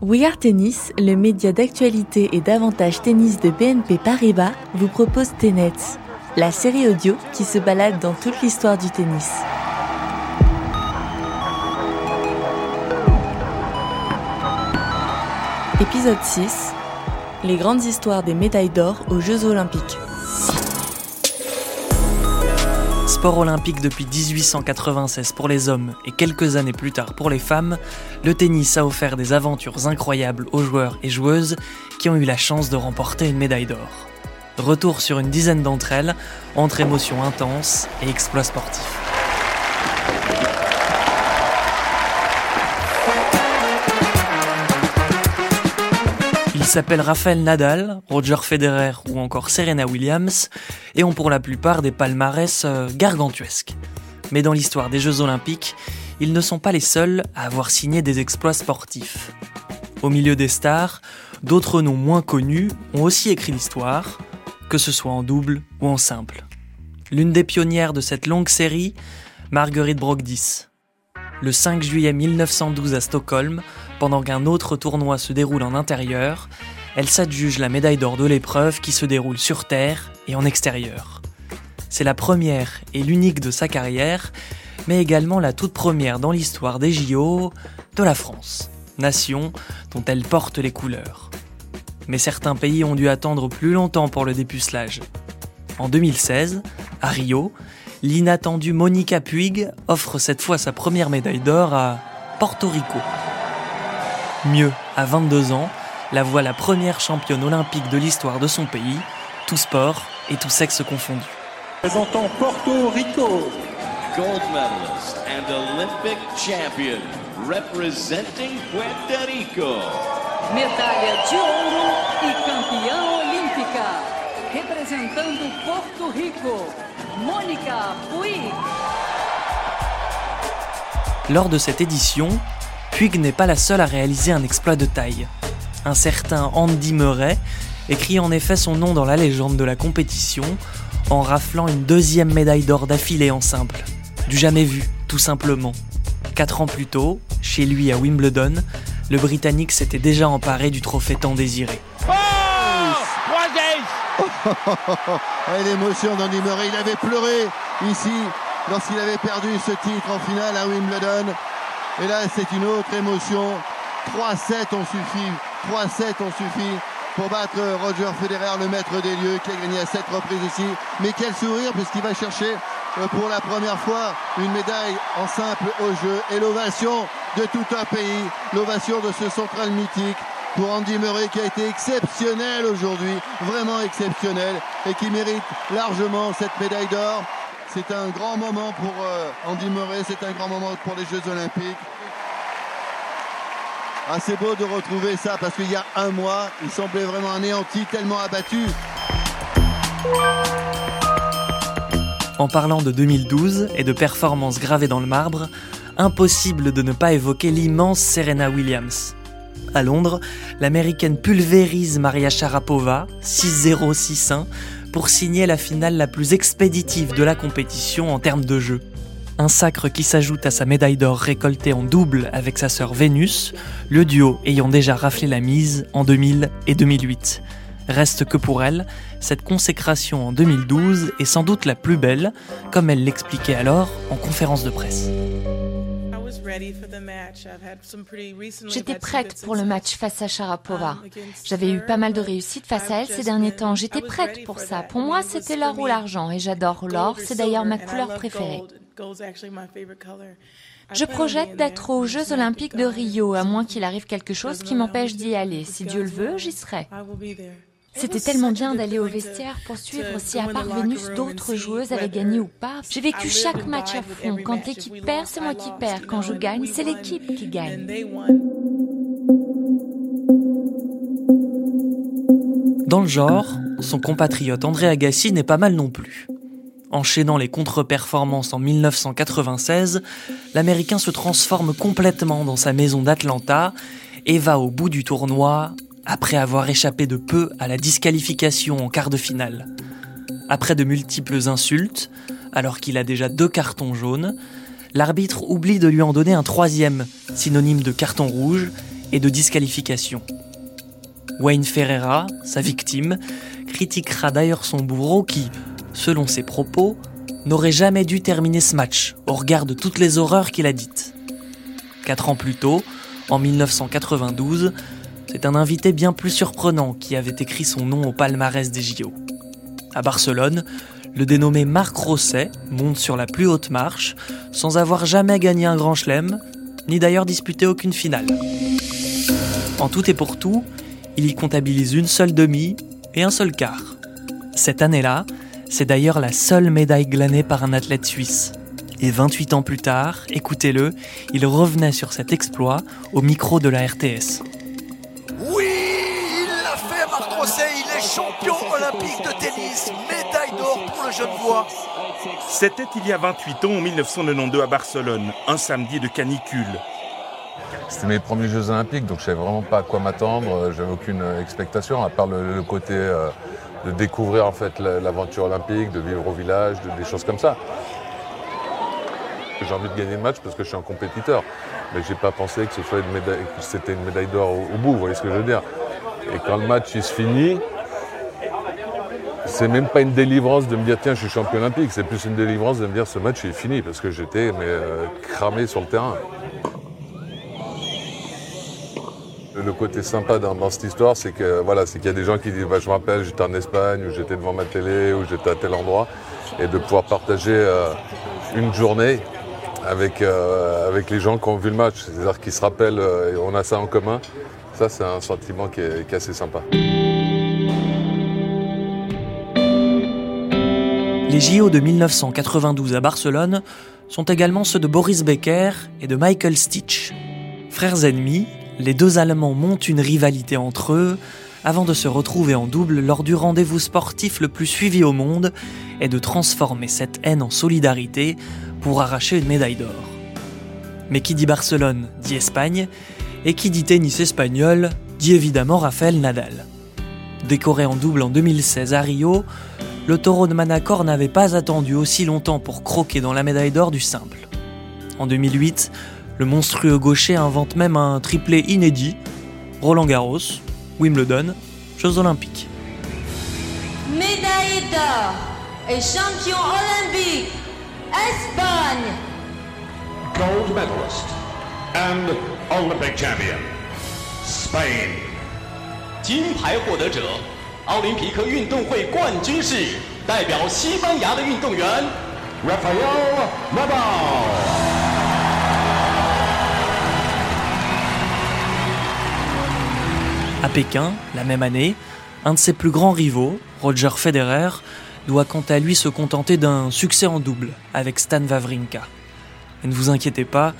We Are Tennis, le média d'actualité et d'avantage tennis de BNP Paribas, vous propose Tenets, la série audio qui se balade dans toute l'histoire du tennis. Épisode 6 Les grandes histoires des médailles d'or aux Jeux Olympiques. Sport olympique depuis 1896 pour les hommes et quelques années plus tard pour les femmes, le tennis a offert des aventures incroyables aux joueurs et joueuses qui ont eu la chance de remporter une médaille d'or. Retour sur une dizaine d'entre elles, entre émotions intenses et exploits sportifs. S'appellent Rafael Nadal, Roger Federer ou encore Serena Williams et ont pour la plupart des palmarès euh, gargantuesques. Mais dans l'histoire des Jeux Olympiques, ils ne sont pas les seuls à avoir signé des exploits sportifs. Au milieu des stars, d'autres noms moins connus ont aussi écrit l'histoire, que ce soit en double ou en simple. L'une des pionnières de cette longue série, Marguerite Brogdis. Le 5 juillet 1912 à Stockholm, pendant qu'un autre tournoi se déroule en intérieur, elle s'adjuge la médaille d'or de l'épreuve qui se déroule sur terre et en extérieur. C'est la première et l'unique de sa carrière, mais également la toute première dans l'histoire des JO de la France, nation dont elle porte les couleurs. Mais certains pays ont dû attendre plus longtemps pour le dépucelage. En 2016, à Rio, l'inattendue Monica Puig offre cette fois sa première médaille d'or à Porto Rico. Mieux, à 22 ans, la voit la première championne olympique de l'histoire de son pays, tout sport et tout sexe confondu. Présentant Porto Rico. Gold medalist and Olympic champion representing Puerto Rico. Medalha de ouro e campeã olímpica. Representando Porto Rico, Monica Puig. Lors de cette édition, Puig n'est pas la seule à réaliser un exploit de taille. Un certain Andy Murray écrit en effet son nom dans la légende de la compétition en raflant une deuxième médaille d'or d'affilée en simple. Du jamais vu, tout simplement. Quatre ans plus tôt, chez lui à Wimbledon, le Britannique s'était déjà emparé du trophée tant désiré. Oh L'émotion d'Andy Murray, il avait pleuré ici lorsqu'il avait perdu ce titre en finale à Wimbledon. Et là, c'est une autre émotion. 3-7 ont suffi. 3-7 ont suffi pour battre Roger Federer, le maître des lieux, qui a gagné à 7 reprises ici. Mais quel sourire, puisqu'il va chercher euh, pour la première fois une médaille en simple au jeu. Et l'ovation de tout un pays. L'ovation de ce central mythique pour Andy Murray qui a été exceptionnel aujourd'hui, vraiment exceptionnel, et qui mérite largement cette médaille d'or. C'est un grand moment pour euh, Andy Murray, c'est un grand moment pour les Jeux Olympiques. Ah, c'est beau de retrouver ça parce qu'il y a un mois, il semblait vraiment anéanti, tellement abattu. En parlant de 2012 et de performances gravées dans le marbre, impossible de ne pas évoquer l'immense Serena Williams. À Londres, l'américaine pulvérise Maria Sharapova 6-0 6-1 pour signer la finale la plus expéditive de la compétition en termes de jeu. Un sacre qui s'ajoute à sa médaille d'or récoltée en double avec sa sœur Vénus, le duo ayant déjà raflé la mise en 2000 et 2008. Reste que pour elle, cette consécration en 2012 est sans doute la plus belle, comme elle l'expliquait alors en conférence de presse. J'étais prête pour le match face à Sharapova. Um, J'avais eu pas mal de réussites face à elle ces derniers temps. J'étais prête pour ça. Pour moi, c'était l'or ou l'argent et j'adore l'or. C'est d'ailleurs ma couleur préférée. Je projette d'être aux Jeux olympiques de Rio, à moins qu'il arrive quelque chose qui m'empêche d'y aller. Si Dieu le veut, j'y serai. C'était tellement bien d'aller au vestiaire pour suivre si à part Vénus d'autres joueuses avaient gagné ou pas. J'ai vécu chaque match à fond. Quand l'équipe perd, c'est moi qui perds. Quand je gagne, c'est l'équipe qui gagne. Dans le genre, son compatriote André Agassi n'est pas mal non plus. Enchaînant les contre-performances en 1996, l'Américain se transforme complètement dans sa maison d'Atlanta et va au bout du tournoi après avoir échappé de peu à la disqualification en quart de finale. Après de multiples insultes, alors qu'il a déjà deux cartons jaunes, l'arbitre oublie de lui en donner un troisième, synonyme de carton rouge, et de disqualification. Wayne Ferreira, sa victime, critiquera d'ailleurs son bourreau qui, selon ses propos, n'aurait jamais dû terminer ce match au regard de toutes les horreurs qu'il a dites. Quatre ans plus tôt, en 1992, c'est un invité bien plus surprenant qui avait écrit son nom au palmarès des JO. À Barcelone, le dénommé Marc Rosset monte sur la plus haute marche sans avoir jamais gagné un grand chelem, ni d'ailleurs disputé aucune finale. En tout et pour tout, il y comptabilise une seule demi et un seul quart. Cette année-là, c'est d'ailleurs la seule médaille glanée par un athlète suisse. Et 28 ans plus tard, écoutez-le, il revenait sur cet exploit au micro de la RTS. Rosset, il est champion olympique de tennis, médaille d'or pour le jeune voix. C'était il y a 28 ans, en 1992, à Barcelone, un samedi de canicule. C'était mes premiers Jeux Olympiques, donc je savais vraiment pas à quoi m'attendre. J'avais aucune expectation, à part le, côté euh, de découvrir en fait l'aventure olympique, de vivre au village, des choses comme ça. J'ai envie de gagner le match parce que je suis un compétiteur. Mais j'ai pas pensé que c'était une médaille d'or au, bout, vous voyez ce que je veux dire. Et quand le match il se finit, c'est même pas une délivrance de me dire tiens je suis champion olympique, c'est plus une délivrance de me dire ce match est fini parce que j'étais euh, cramé sur le terrain. Le côté sympa dans, cette histoire, c'est que voilà, c'est qu'il y a des gens qui disent bah, je me rappelle, j'étais en Espagne, ou j'étais devant ma télé, ou j'étais à tel endroit, et de pouvoir partager euh, une journée avec, euh, avec les gens qui ont vu le match, c'est-à-dire qui se rappellent, et on a ça en commun. Ça, c'est un sentiment qui est, assez sympa. Les JO de 1992 à Barcelone sont également ceux de Boris Becker et de Michael Stitch. Frères ennemis, les deux Allemands montent une rivalité entre eux avant de se retrouver en double lors du rendez-vous sportif le plus suivi au monde et de transformer cette haine en solidarité pour arracher une médaille d'or. Mais qui dit Barcelone dit Espagne, et qui dit tennis espagnol dit évidemment Rafael Nadal. Décoré en double en 2016 à Rio, le taureau de Manacor n'avait pas attendu aussi longtemps pour croquer dans la médaille d'or du simple. En 2008, le monstrueux gaucher invente même un triplé inédit Roland Garros, Wimbledon, Jeux Olympiques. Médaille d'or et champion olympique, Espagne. Gold medalist and Olympic champion, Spain. 金牌获得者， 奥林匹克运动会冠军是代表西班牙的运动员 Rafael Nadal. À Pékin, la même année, un de ses plus grands rivaux, Roger Federer, doit quant à lui se contenter d'un succès en double avec Stan Wawrinka. Et ne vous inquiétez pas,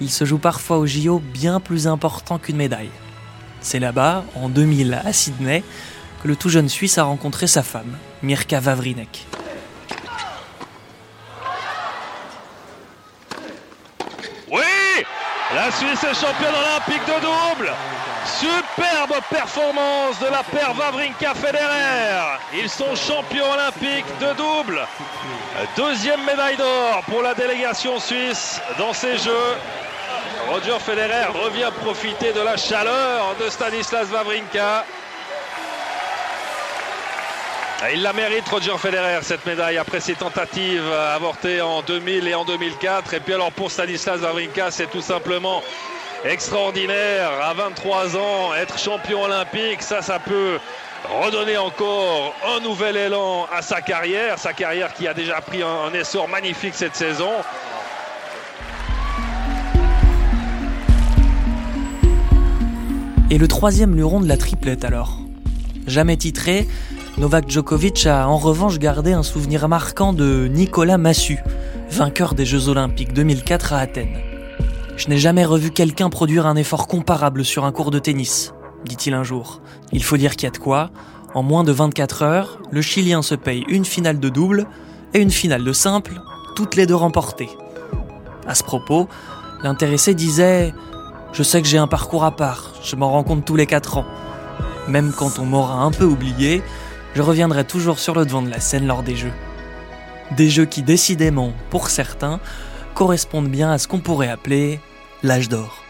il se joue parfois au JO bien plus important qu'une médaille. C'est là-bas, en 2000 à Sydney, le tout jeune Suisse a rencontré sa femme, Mirka Vavrinek. Oui La Suisse est championne olympique de double Superbe performance de la paire Wawrinka-Federer. Ils sont champions olympiques de double. Deuxième médaille d'or pour la délégation suisse dans ces Jeux. Roger Federer revient profiter de la chaleur de Stanislas Wawrinka. Il la mérite, Roger Federer, cette médaille, après ses tentatives avortées en 2000 et en 2004. Et puis alors pour Stanislas Wawrinka, c'est tout simplement extraordinaire à 23 ans, être champion olympique, ça, ça peut redonner encore un nouvel élan à sa carrière, sa carrière qui a déjà pris un, essor magnifique cette saison. Et le troisième luron de la triplette alors? Jamais titré, Novak Djokovic a en revanche gardé un souvenir marquant de Nicolas Massu, vainqueur des Jeux Olympiques 2004 à Athènes. Je n'ai jamais revu quelqu'un produire un effort comparable sur un cours de tennis, dit-il un jour. Il faut dire qu'il y a de quoi. En moins de 24 heures, le Chilien se paye une finale de double et une finale de simple, toutes les deux remportées. À ce propos, l'intéressé disait Je sais que j'ai un parcours à part, je m'en rends compte tous les 4 ans. Même quand on m'aura un peu oublié, je reviendrai toujours sur le devant de la scène lors des jeux. Des jeux qui décidément, pour certains, correspondent bien à ce qu'on pourrait appeler l'âge d'or.